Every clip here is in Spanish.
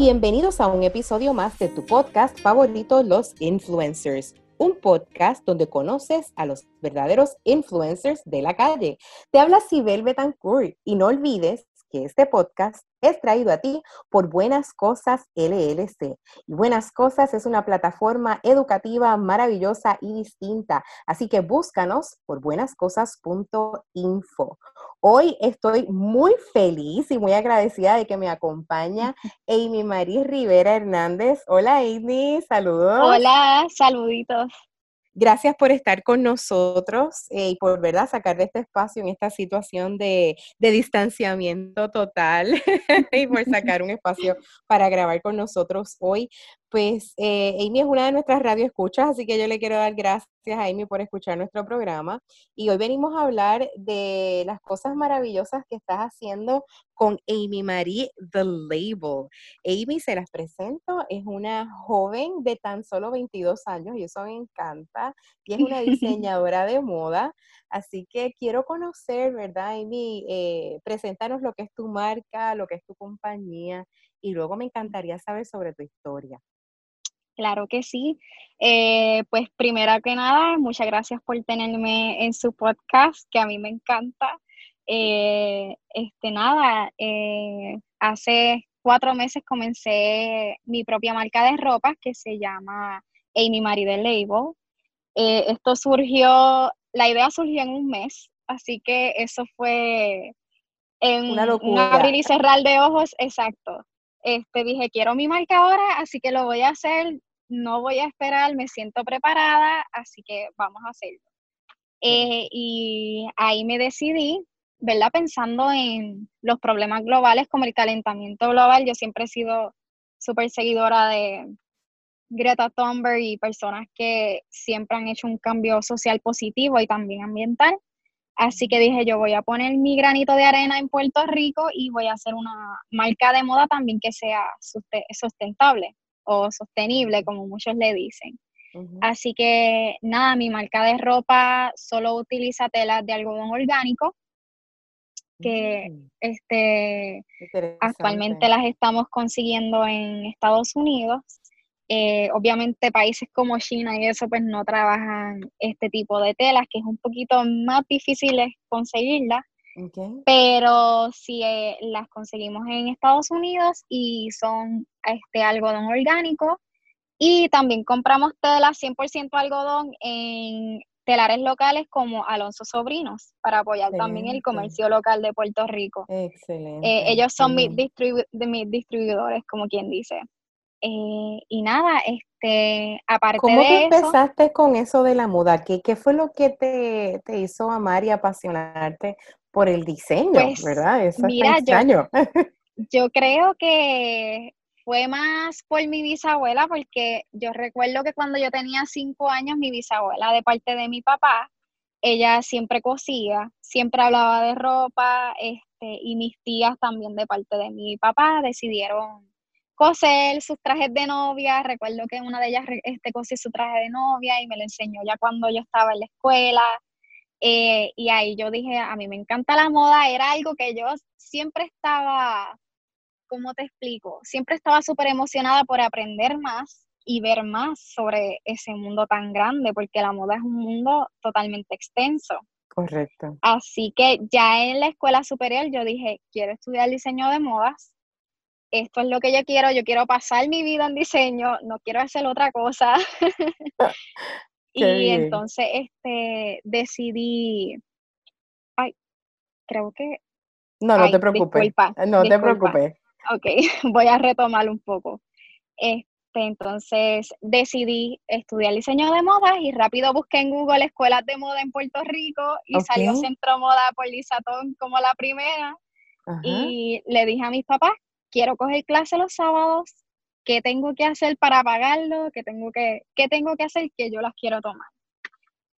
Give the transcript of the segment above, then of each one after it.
bienvenidos a un episodio más de tu podcast favorito, Los Influencers, un podcast donde conoces a los verdaderos influencers de la calle. Te habla Sibel Betancourt y no olvides que este podcast es traído a ti por Buenas Cosas LLC. Y Buenas Cosas es una plataforma educativa maravillosa y distinta, así que búscanos por buenascosas.info. Hoy estoy muy feliz y muy agradecida de que me acompaña Amy Marie Rivera Hernández. Hola Amy, saludos. Hola, saluditos. Gracias por estar con nosotros eh, y por verdad sacar de este espacio en esta situación de, de distanciamiento total y por sacar un espacio para grabar con nosotros hoy. Pues eh, Amy es una de nuestras radioescuchas, así que yo le quiero dar gracias a Amy por escuchar nuestro programa. Y hoy venimos a hablar de las cosas maravillosas que estás haciendo con Amy Marie The Label. Amy, se las presento, es una joven de tan solo 22 años y eso me encanta. Y es una diseñadora de moda. Así que quiero conocer, ¿verdad, Amy? Eh, preséntanos lo que es tu marca, lo que es tu compañía y luego me encantaría saber sobre tu historia. Claro que sí. Eh, pues primero que nada, muchas gracias por tenerme en su podcast, que a mí me encanta. Eh, este nada, eh, hace cuatro meses comencé mi propia marca de ropa que se llama Amy Marie The Label. esto surgió, la idea surgió en un mes, así que eso fue en Una un abrir y cerrar de ojos, exacto. Este, dije, quiero mi marca ahora, así que lo voy a hacer no voy a esperar, me siento preparada, así que vamos a hacerlo. Eh, y ahí me decidí, ¿verdad? Pensando en los problemas globales como el calentamiento global, yo siempre he sido súper seguidora de Greta Thunberg y personas que siempre han hecho un cambio social positivo y también ambiental. Así que dije, yo voy a poner mi granito de arena en Puerto Rico y voy a hacer una marca de moda también que sea sustentable o sostenible, como muchos le dicen. Así que nada, mi marca de ropa solo utiliza telas de algodón orgánico, que mm. este, actualmente las estamos consiguiendo en Estados Unidos. Eh, obviamente países como China y eso pues no trabajan este tipo de telas, que es un poquito más difícil conseguirlas. Pero si eh, las conseguimos en Estados Unidos y son este algodón orgánico y también compramos tela 100% algodón en telares locales como Alonso Sobrinos para apoyar también el comercio local de Puerto Rico. Excelente. Eh, ellos son mis, de mis distribuidores, como quien dice. Eh, y nada, este, aparte ¿Cómo de empezaste con eso de la moda? ¿Qué, qué fue lo que te, te, hizo amar y apasionarte por el diseño, pues, ¿verdad? Eso mira, es Yo, yo creo que fue más por mi bisabuela, porque yo recuerdo que cuando yo tenía cinco años, mi bisabuela, de parte de mi papá, ella siempre cosía, siempre hablaba de ropa, este, y mis tías también de parte de mi papá decidieron coser sus trajes de novia. Recuerdo que una de ellas este, cosió su traje de novia y me lo enseñó ya cuando yo estaba en la escuela. Eh, y ahí yo dije, a mí me encanta la moda, era algo que yo siempre estaba, ¿cómo te explico? Siempre estaba súper emocionada por aprender más y ver más sobre ese mundo tan grande, porque la moda es un mundo totalmente extenso. Correcto. Así que ya en la escuela superior yo dije, quiero estudiar diseño de modas, esto es lo que yo quiero, yo quiero pasar mi vida en diseño, no quiero hacer otra cosa. y entonces este decidí, ay, creo que... No, no te preocupes. no te preocupes. Ok, voy a retomar un poco. Este, entonces decidí estudiar diseño de modas y rápido busqué en Google escuelas de moda en Puerto Rico y salió Centro Moda por Lisatón como la primera. Y le dije a mis papás, quiero coger clase los sábados, qué tengo que hacer para pagarlo, qué tengo que, qué tengo que hacer que yo las quiero tomar.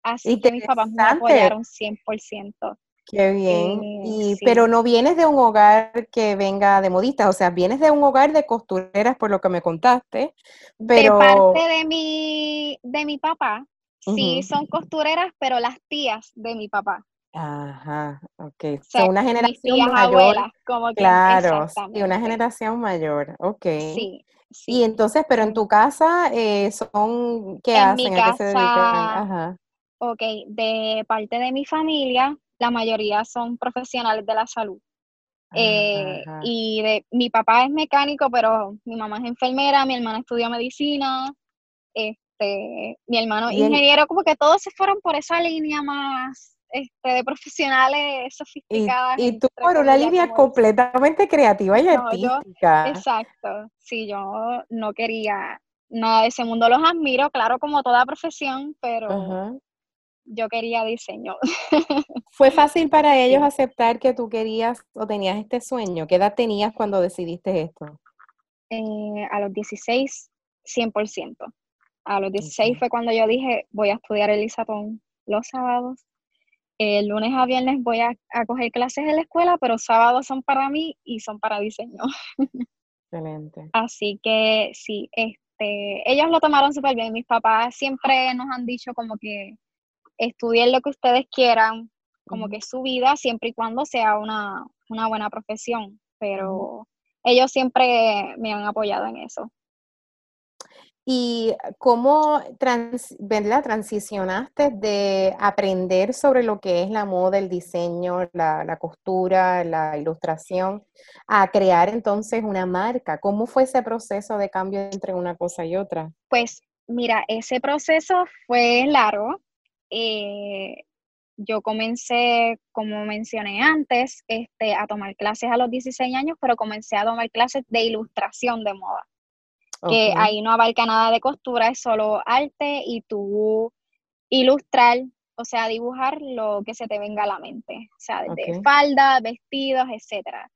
Así que mis papás me apoyaron 100%. Qué bien. Eh, y, Pero no vienes de un hogar que venga de modistas, o sea, vienes de un hogar de costureras por lo que me contaste. Pero... De parte de mi, de mi papá, sí, son costureras, pero las tías de mi papá. Ajá, ok. O una generación mayor. como que, claro, y una generación mayor, ok. Sí, sí. Y entonces, pero en tu casa eh, son, ¿qué hacen? ¿A qué se dedican? Ajá. Ok, de parte de mi familia, la mayoría son profesionales de la salud. Eh, y de, mi papá es mecánico, pero mi mamá es enfermera, mi hermana estudia medicina, este, mi hermano es ingeniero, como que todos se fueron por esa línea más este, de profesionales sofisticadas. Y, tú por una línea completamente creativa y artística. exacto, sí, yo no quería nada de ese mundo, los admiro, claro, como toda profesión, pero yo quería diseño. ¿Fue fácil para ellos aceptar que tú querías o tenías este sueño? ¿Qué edad tenías cuando decidiste esto? Eh, a los 16, 100%. A los 16 fue cuando yo dije, voy a estudiar el ISATON los sábados. El lunes a viernes voy a, a coger clases en la escuela, pero sábados son para mí y son para diseño. Excelente. Así que sí, este, ellos lo tomaron súper bien. Mis papás siempre nos han dicho como que estudien lo que ustedes quieran, como que su vida, siempre y cuando sea una, buena profesión, pero ellos siempre me han apoyado en eso. ¿Y cómo trans, transicionaste de aprender sobre lo que es la moda, el diseño, la, la, costura, la ilustración, a crear entonces una marca? ¿Cómo fue ese proceso de cambio entre una cosa y otra? Pues mira, ese proceso fue largo. Eh, yo comencé, como mencioné antes, este, a tomar clases a los 16 años, pero comencé a tomar clases de ilustración de moda. Que ahí no abarca nada de costura, es solo arte y tú ilustrar, o sea, dibujar lo que se te venga a la mente. O sea, desde faldas, vestidos, etcétera.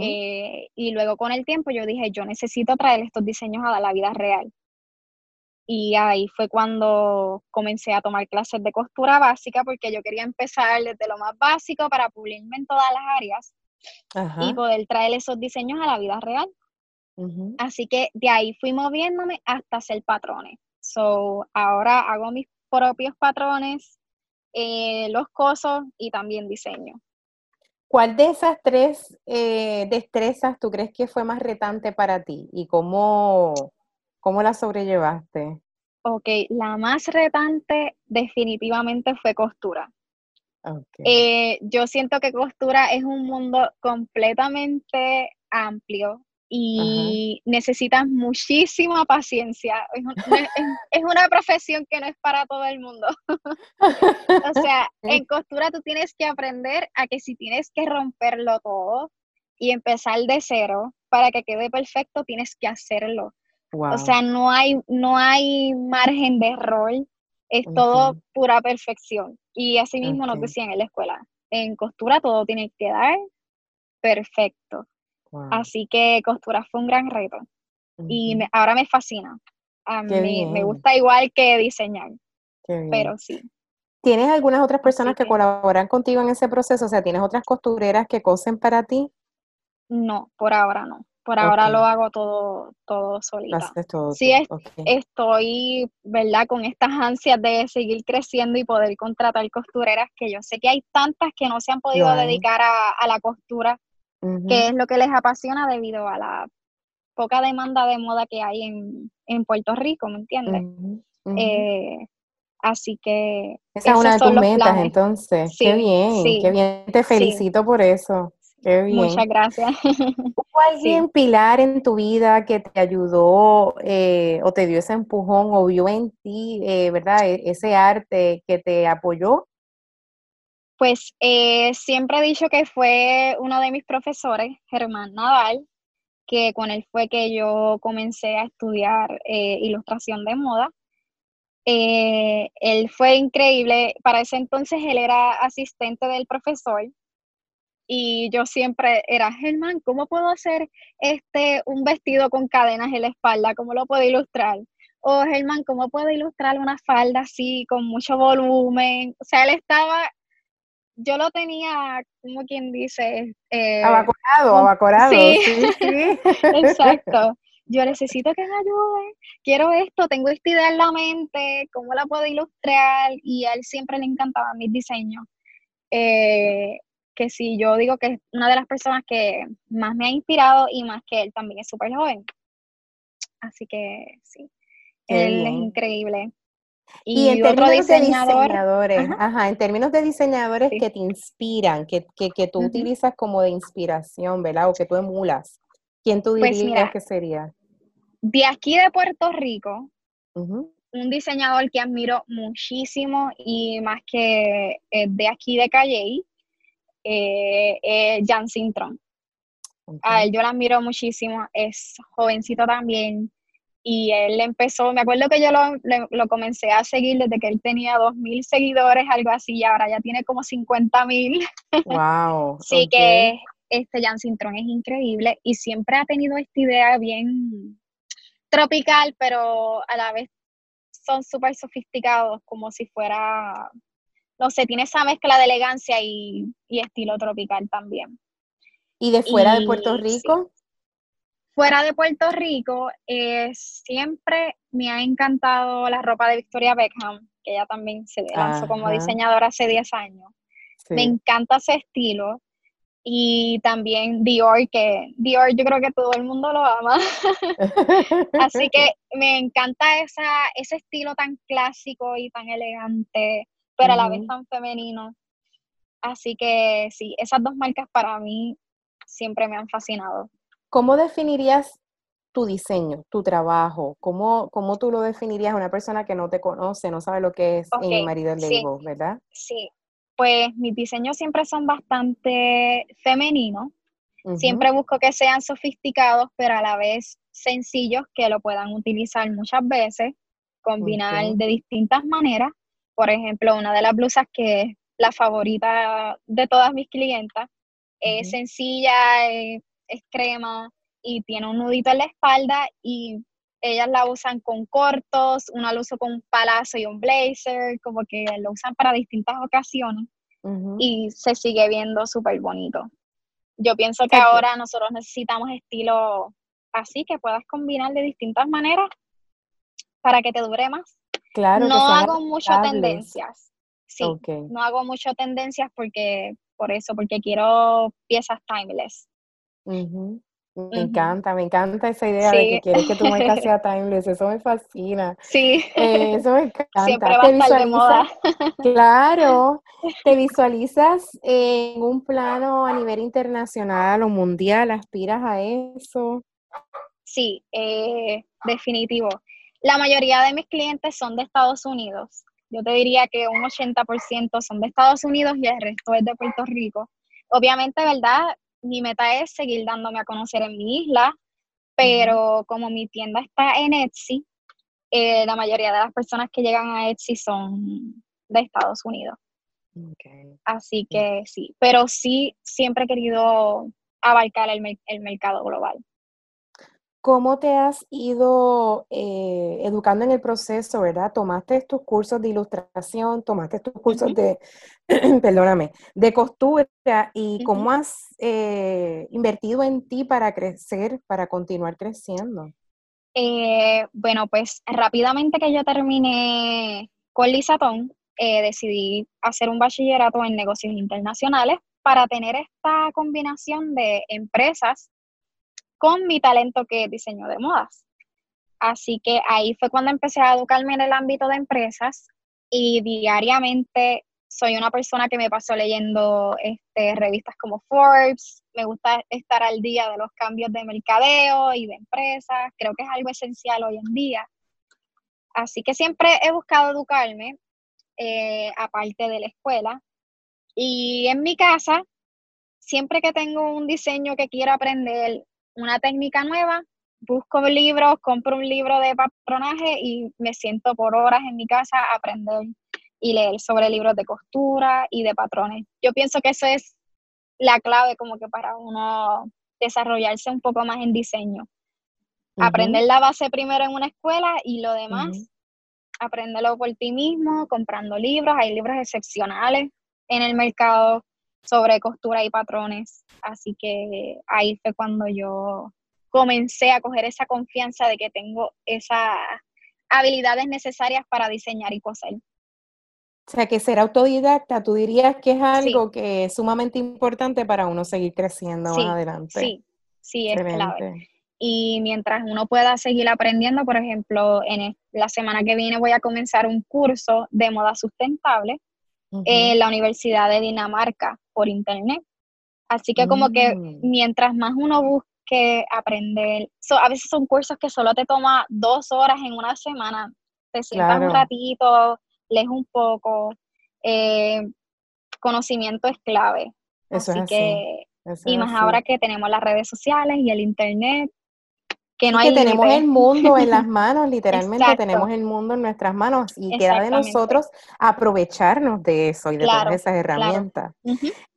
Eh, y luego con el tiempo yo dije, yo necesito traer estos diseños a la vida real. Y ahí fue cuando comencé a tomar clases de costura básica porque yo quería empezar desde lo más básico para pulirme en todas las áreas y poder traer esos diseños a la vida real. Así que de ahí fui moviéndome hasta hacer patrones. So, ahora hago mis propios patrones, eh, los cosos y también diseño. ¿Cuál de esas tres eh, destrezas tú crees que fue más retante para ti y cómo, ¿Cómo la sobrellevaste? Ok, la más retante definitivamente fue costura. Eh, yo siento que costura es un mundo completamente amplio y necesitas muchísima paciencia. Es, una profesión que no es para todo el mundo. o sea, en costura tú tienes que aprender a que si tienes que romperlo todo y empezar de cero para que quede perfecto, tienes que hacerlo. O sea, no hay, no hay margen de error, es todo pura perfección. Y así mismo nos decían en la escuela, en costura todo tiene que quedar perfecto. Así que costura fue un gran reto. Y ahora me fascina. A mí me gusta igual que diseñar. Pero sí. ¿Tienes algunas otras personas que, colaboran contigo en ese proceso? O sea, ¿tienes otras costureras que cosen para ti? No, por ahora no. Por ahora lo hago todo, todo solita. sí, estoy, ¿verdad? Con estas ansias de seguir creciendo y poder contratar costureras, que yo sé que hay tantas que no se han podido dedicar a, la costura, que es lo que les apasiona debido a la poca demanda de moda que hay en, Puerto Rico, ¿me entiendes? Eh, así que... Esa es una de tus metas, entonces. qué bien, qué bien. Te felicito por eso. Muchas gracias. ¿Hubo alguien pilar en tu vida que te ayudó eh, o te dio ese empujón o vio en ti, eh, ¿verdad? E-, ese arte que te apoyó. Pues eh, siempre he dicho que fue uno de mis profesores, Germán Nadal, que con él fue que yo comencé a estudiar ilustración de moda. él fue increíble, para ese entonces él era asistente del profesor y yo siempre era, Germán, ¿cómo puedo hacer este un vestido con cadenas en la espalda? ¿Cómo lo puedo ilustrar? O Germán, ¿cómo puedo ilustrar una falda así con mucho volumen? O sea, él estaba, yo lo tenía, como quien dice, eh, abacorado, abacorado. Sí, sí, sí. exacto. Yo necesito que me ayude, quiero esto, tengo esta idea en la mente, ¿cómo la puedo ilustrar? Y a él siempre le encantaban mis diseños. eh, que sí, yo digo que es una de las personas que más me ha inspirado y más que él también es súper joven. Así que sí, él es increíble. Y, en términos de diseñadores, ajá. en términos de diseñadores que te inspiran, que, que, tú utilizas como de inspiración, ¿verdad? O que tú emulas, ¿quién tú pues dirías que sería? De aquí de Puerto Rico, un diseñador que admiro muchísimo y más que de aquí de Calle, eh, eh, Jan Sintron. A él yo lo admiro muchísimo, es jovencito también, y él empezó, me acuerdo que yo lo, lo, comencé a seguir desde que él tenía 2.000 seguidores, algo así, y ahora ya tiene como 50.000. Wow. Así que este Jan Sintron es increíble y siempre ha tenido esta idea bien tropical, pero a la vez son súper sofisticados, como si fuera, no sé, tiene esa mezcla de elegancia y, estilo tropical también. ¿Y de fuera de Puerto Rico? Fuera de Puerto Rico, eh, siempre me ha encantado la ropa de Victoria Beckham, que ella también se lanzó como diseñadora hace 10 años. Me encanta ese estilo. Y también Dior, que Dior yo creo que todo el mundo lo ama. Así que me encanta esa, ese estilo tan clásico y tan elegante, pero a la vez tan femenino. Así que sí, esas dos marcas para mí siempre me han fascinado. ¿Cómo definirías tu diseño, tu trabajo? ¿Cómo, cómo tú lo definirías a una persona que no te conoce, no sabe lo que es en Marido Label, verdad? Sí, pues mis diseños siempre son bastante femeninos. Siempre busco que sean sofisticados, pero a la vez sencillos, que lo puedan utilizar muchas veces, combinar de distintas maneras. Por ejemplo, una de las blusas que es la favorita de todas mis clientas, es sencilla, es es crema y tiene un nudito en la espalda y ellas la usan con cortos, una la uso con un palazo y un blazer, como que lo usan para distintas ocasiones y se sigue viendo súper bonito. Yo pienso que ahora nosotros necesitamos estilo así que puedas combinar de distintas maneras para que te dure más. Claro. No hago mucho tendencias. Sí, no hago mucho tendencias porque por eso, porque quiero piezas timeless. Me encanta, me encanta esa idea de que quieres que tu marca sea timeless, eso me fascina. Sí. Eh, eso me encanta. Siempre va a estar de moda. Claro, ¿te visualizas en un plano a nivel internacional o mundial? ¿Aspiras a eso? Sí, eh, definitivo. La mayoría de mis clientes son de Estados Unidos. Yo te diría que un 80% son de Estados Unidos y el resto es de Puerto Rico. Obviamente, ¿verdad? mi meta es seguir dándome a conocer en mi isla, pero como mi tienda está en Etsy, eh, la mayoría de las personas que llegan a Etsy son de Estados Unidos. Así que sí, pero sí siempre he querido abarcar el mercado global. ¿Cómo te has ido eh, educando en el proceso, verdad? Tomaste tus cursos de ilustración, tomaste tus cursos de, perdóname, de costura y cómo has eh, invertido en ti para crecer, para continuar creciendo. Eh, bueno, pues rápidamente que yo terminé con Lisatón, decidí hacer un bachillerato en negocios internacionales para tener esta combinación de empresas con mi talento que es diseño de modas. Así que ahí fue cuando empecé a educarme en el ámbito de empresas y diariamente soy una persona que me pasó leyendo este, revistas como Forbes, me gusta estar al día de los cambios de mercadeo y de empresas, creo que es algo esencial hoy en día. Así que siempre he buscado educarme, eh, aparte de la escuela. Y en mi casa, siempre que tengo un diseño que quiero aprender una técnica nueva, busco libros, compro un libro de patronaje y me siento por horas en mi casa a aprender y leer sobre libros de costura y de patrones. Yo pienso que eso es la clave como que para uno desarrollarse un poco más en diseño. Aprender la base primero en una escuela y lo demás, aprenderlo por ti mismo, comprando libros. Hay libros excepcionales en el mercado sobre costura y patrones. Así que ahí fue cuando yo comencé a coger esa confianza de que tengo esas habilidades necesarias para diseñar y coser. O sea, que ser autodidacta, tú dirías que es algo que es sumamente importante para uno seguir creciendo más adelante. Sí, sí, es clave. Y mientras uno pueda seguir aprendiendo, por ejemplo, en la semana que viene voy a comenzar un curso de moda sustentable en la Universidad de Dinamarca por internet. Así que como que mm. mientras más uno busque aprender, a veces son cursos que solo te toma dos horas en una semana, te sientas un ratito, lees un poco, eh, conocimiento es clave. Eso así, que, y más ahora que tenemos las redes sociales y el internet, que no hay que tenemos el mundo en las manos, literalmente tenemos el mundo en nuestras manos y queda de nosotros aprovecharnos de eso y de todas esas herramientas.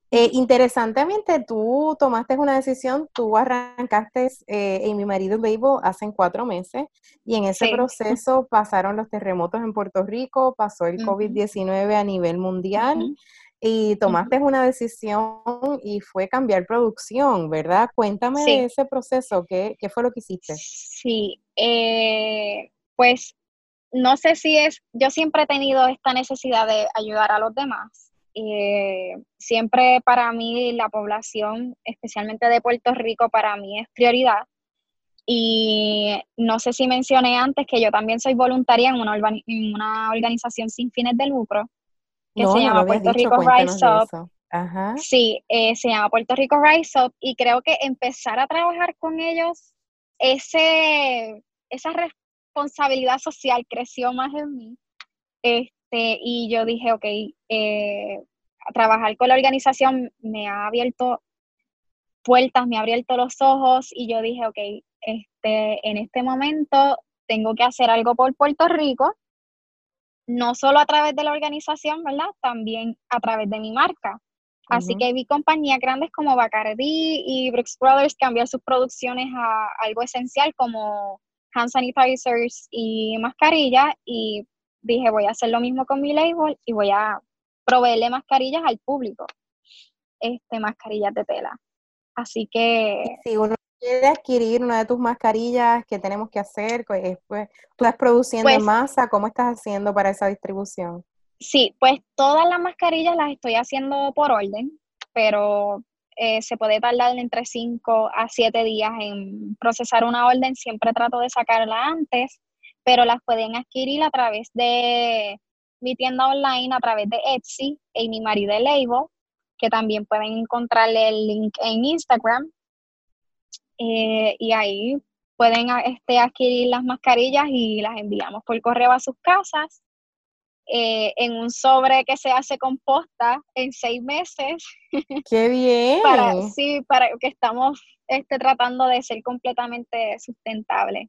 Eh, interesantemente, tú tomaste una decisión, tú arrancaste eh, en mi marido Label hace cuatro meses y en ese proceso pasaron los terremotos en Puerto Rico, pasó el COVID-19 a nivel mundial y tomaste una decisión y fue cambiar producción, ¿verdad? Cuéntame de ese proceso, ¿qué, fue lo que hiciste? Sí, eh, pues no sé si es, yo siempre he tenido esta necesidad de ayudar a los demás eh, siempre para mí la población, especialmente de Puerto Rico, para mí es prioridad. Y no sé si mencioné antes que yo también soy voluntaria en una, en una organización sin fines de lucro que se llama Puerto Rico Rise Up. Sí, eh, se llama Puerto Rico Rise Up y creo que empezar a trabajar con ellos, ese, esa responsabilidad social creció más en mí. Este, y yo dije, ok, eh, trabajar con la organización me ha abierto puertas, me ha abierto los ojos y yo dije, ok, este, en este momento tengo que hacer algo por Puerto Rico, no solo a través de la organización, ¿verdad? También a través de mi marca. Así que vi compañías grandes como Bacardi y Brooks Brothers cambiar sus producciones a algo esencial como hand sanitizers y mascarillas y dije voy a hacer lo mismo con mi label y voy a proveerle mascarillas al público, este, mascarillas de tela. Así que... Uno quiere adquirir una de tus mascarillas, ¿qué tenemos que hacer? Pues, ¿Tú estás produciendo en pues masa? ¿Cómo estás haciendo para esa distribución? Sí, pues todas las mascarillas las estoy haciendo por orden, pero eh, se puede tardar entre 5 a 7 días en procesar una orden. Siempre trato de sacarla antes, pero las pueden adquirir a través de mi tienda online a través de Etsy, Amy Marie de Label, que también pueden encontrarle el link en Instagram. Eh, y ahí pueden este, adquirir las mascarillas y las enviamos por correo a sus casas eh, en un sobre que se hace composta en seis meses. ¡Qué bien! para, sí, para que estamos este, tratando de ser completamente sustentables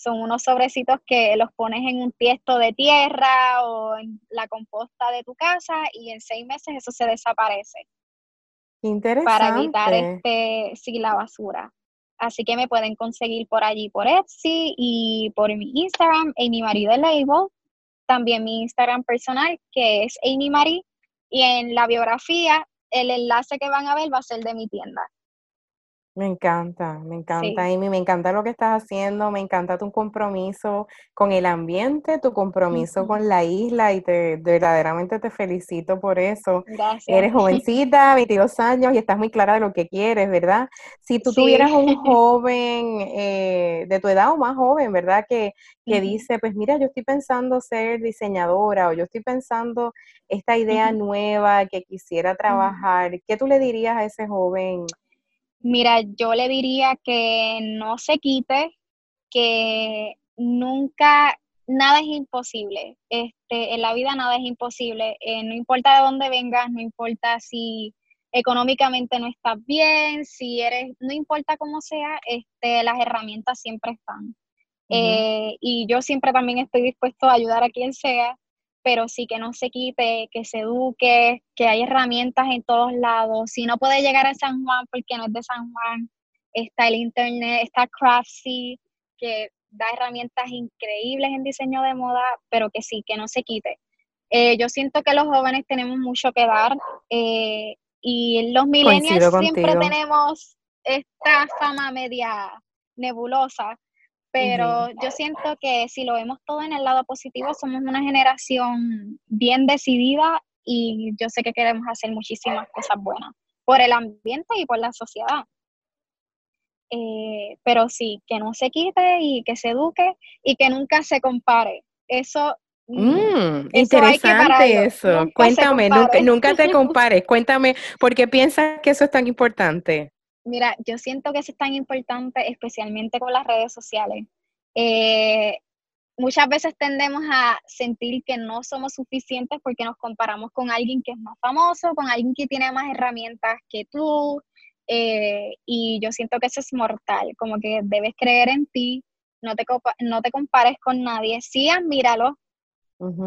son unos sobrecitos que los pones en un tiesto de tierra o en la composta de tu casa y en seis meses eso se desaparece. Interesante. Para evitar este, sí, la basura. Así que me pueden conseguir por allí, por Etsy y por mi Instagram, Amy Marie de Label. También mi Instagram personal, que es Amy Marie. Y en la biografía, el enlace que van a ver va a ser de mi tienda. Me encanta, me encanta, Amy, me encanta lo que estás haciendo, me encanta tu compromiso con el ambiente, tu compromiso con la isla y te verdaderamente te felicito por eso. Gracias. Eres jovencita, 22 años y estás muy clara de lo que quieres, ¿verdad? Si tú tuvieras un joven eh, de tu edad o más joven, ¿verdad? Que, que dice, pues mira, yo estoy pensando ser diseñadora o yo estoy pensando esta idea nueva que quisiera trabajar, ¿qué tú le dirías a ese joven? Mira, yo le diría que no se quite, que nunca, nada es imposible. Este, en la vida nada es imposible. Eh, no importa de dónde vengas, no importa si económicamente no estás bien, si eres, no importa cómo sea, este, las herramientas siempre están. Eh, y yo siempre también estoy dispuesto a ayudar a quien sea pero sí que no se quite, que se eduque, que hay herramientas en todos lados. Si no puede llegar a San Juan porque no es de San Juan, está el internet, está Craftsy, que da herramientas increíbles en diseño de moda, pero que sí, que no se quite. Eh, yo siento que los jóvenes tenemos mucho que dar eh, y los millennials siempre tenemos esta fama media nebulosa, pero yo siento que si lo vemos todo en el lado positivo, somos una generación bien decidida y yo sé que queremos hacer muchísimas cosas buenas por el ambiente y por la sociedad. Eh, pero sí, que no se quite y que se eduque y que nunca se compare. Eso Mm, interesante eso. Cuéntame, nunca, te compares. Cuéntame, ¿por qué piensas que eso es tan importante? Mira, yo siento que eso es tan importante, especialmente con las redes sociales. Eh, muchas veces tendemos a sentir que no somos suficientes porque nos comparamos con alguien que es más famoso, con alguien que tiene más herramientas que tú. Eh, y yo siento que eso es mortal, como que debes creer en ti, no te, no te compares con nadie, sí admíralo,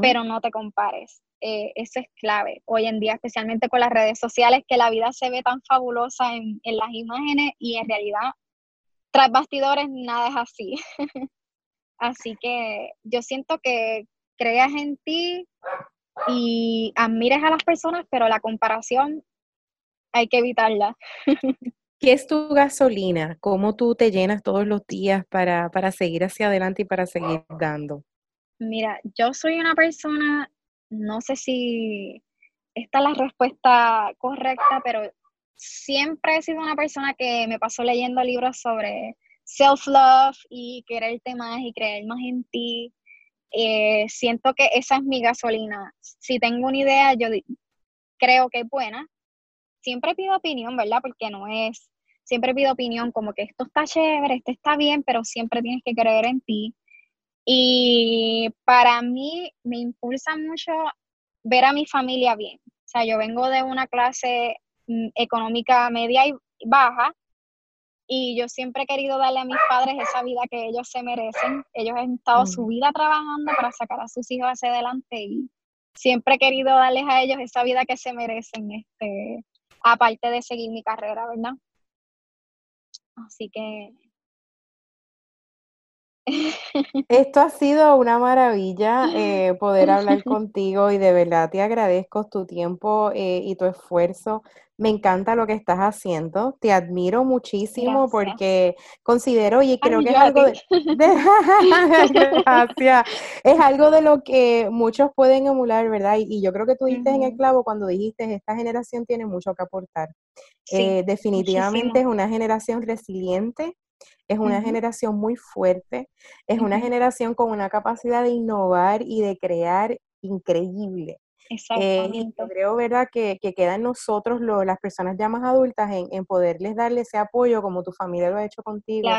pero no te compares. Eh, eso es clave hoy en día, especialmente con las redes sociales, que la vida se ve tan fabulosa en, en las imágenes y en realidad, tras bastidores, nada es así. así que yo siento que creas en ti y admires a las personas, pero la comparación hay que evitarla. ¿Qué es tu gasolina? ¿Cómo tú te llenas todos los días para, para seguir hacia adelante y para seguir dando? Mira, yo soy una persona, no sé si esta es la respuesta correcta, pero siempre he sido una persona que me pasó leyendo libros sobre self-love y quererte más y creer más en ti. Eh, siento que esa es mi gasolina. Si tengo una idea, yo creo que es buena. Siempre pido opinión, ¿verdad? Porque no es, siempre pido opinión como que esto está chévere, esto está bien, pero siempre tienes que creer en ti. Y para mí me impulsa mucho ver a mi familia bien. O sea, yo vengo de una clase mm, económica media y baja y yo siempre he querido darle a mis padres esa vida que ellos se merecen. Ellos han estado su vida trabajando para sacar a sus hijos hacia adelante y siempre he querido darles a ellos esa vida que se merecen, este, aparte de seguir mi carrera, ¿verdad? Así que esto ha sido una maravilla eh, poder hablar contigo y de verdad te agradezco tu tiempo eh, y tu esfuerzo. Me encanta lo que estás haciendo. Te admiro muchísimo porque considero y creo que es algo de, Gracias. Es algo de lo que muchos pueden emular, ¿verdad? Y, yo creo que tú diste en el clavo cuando dijiste esta generación tiene mucho que aportar. Eh, definitivamente es una generación resiliente es una generación muy fuerte, es una generación con una capacidad de innovar y de crear increíble. Eh, Exactamente. creo, ¿verdad?, que, queda en nosotros, las personas ya más adultas, en, poderles darle ese apoyo como tu familia lo ha hecho contigo.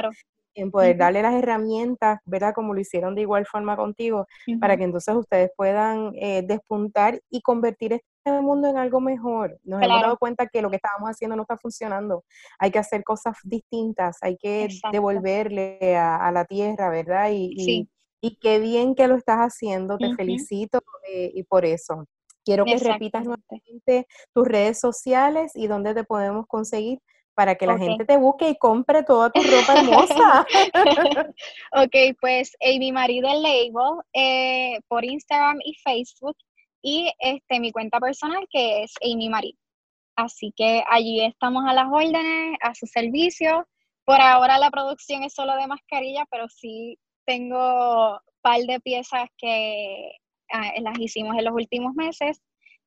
En poder darle las herramientas, ¿verdad? Como lo hicieron de igual forma contigo, para que entonces ustedes puedan eh, despuntar y convertir el mundo en algo mejor. Nos hemos dado cuenta que lo que estábamos haciendo no está funcionando. Hay que hacer cosas distintas, hay que devolverle a, la tierra, ¿verdad? Y, y, qué bien que lo estás haciendo, te felicito eh, y por eso. Quiero que repitas nuevamente tus redes sociales y dónde te podemos conseguir para que la gente te busque y compre toda tu ropa hermosa. ok, pues Amy Marie del Label eh, por Instagram y Facebook y este, mi cuenta personal que es Amy Marie. Así que allí estamos a las órdenes, a su servicio. Por ahora la producción es solo de mascarilla, pero sí tengo un par de piezas que ah, las hicimos en los últimos meses.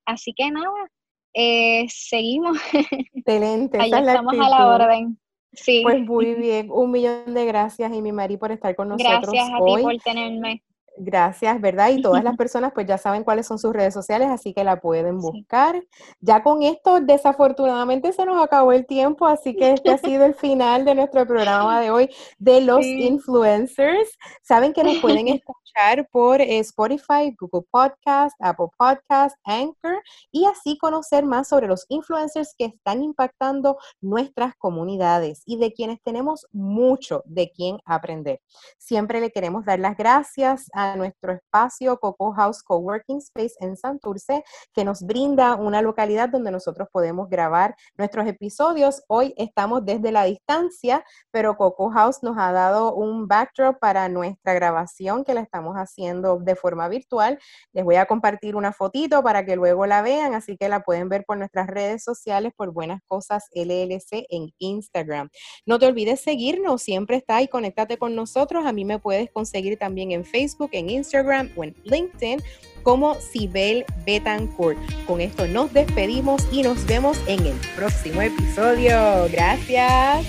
Así que nada, eh, seguimos. Excelente. Ahí estamos a la orden. Sí. Pues muy bien. Un millón de gracias, Amy Marie, por estar con nosotros. Gracias a ti por tenerme. Gracias, ¿verdad? Y todas las personas pues ya saben cuáles son sus redes sociales, así que la pueden buscar. Ya con esto, desafortunadamente se nos acabó el tiempo, así que este ha sido el final de nuestro programa de hoy de los influencers. Saben que nos pueden escuchar por eh, Spotify, Google Podcast, Apple Podcast, Anchor y así conocer más sobre los influencers que están impactando nuestras comunidades y de quienes tenemos mucho de quien aprender. Siempre le queremos dar las gracias a nuestro espacio Coco House Coworking Space en Santurce, que nos brinda una localidad donde nosotros podemos grabar nuestros episodios. Hoy estamos desde la distancia, pero Coco House nos ha dado un backdrop para nuestra grabación que la estamos haciendo de forma virtual. Les voy a compartir una fotito para que luego la vean, así que la pueden ver por nuestras redes sociales por Buenas Cosas LLC en Instagram. No te olvides seguirnos, siempre está y conéctate con nosotros. A mí me puedes conseguir también en Facebook, en Instagram o en LinkedIn como Sibel Betancourt. Con esto nos despedimos y nos vemos en el próximo episodio. Gracias.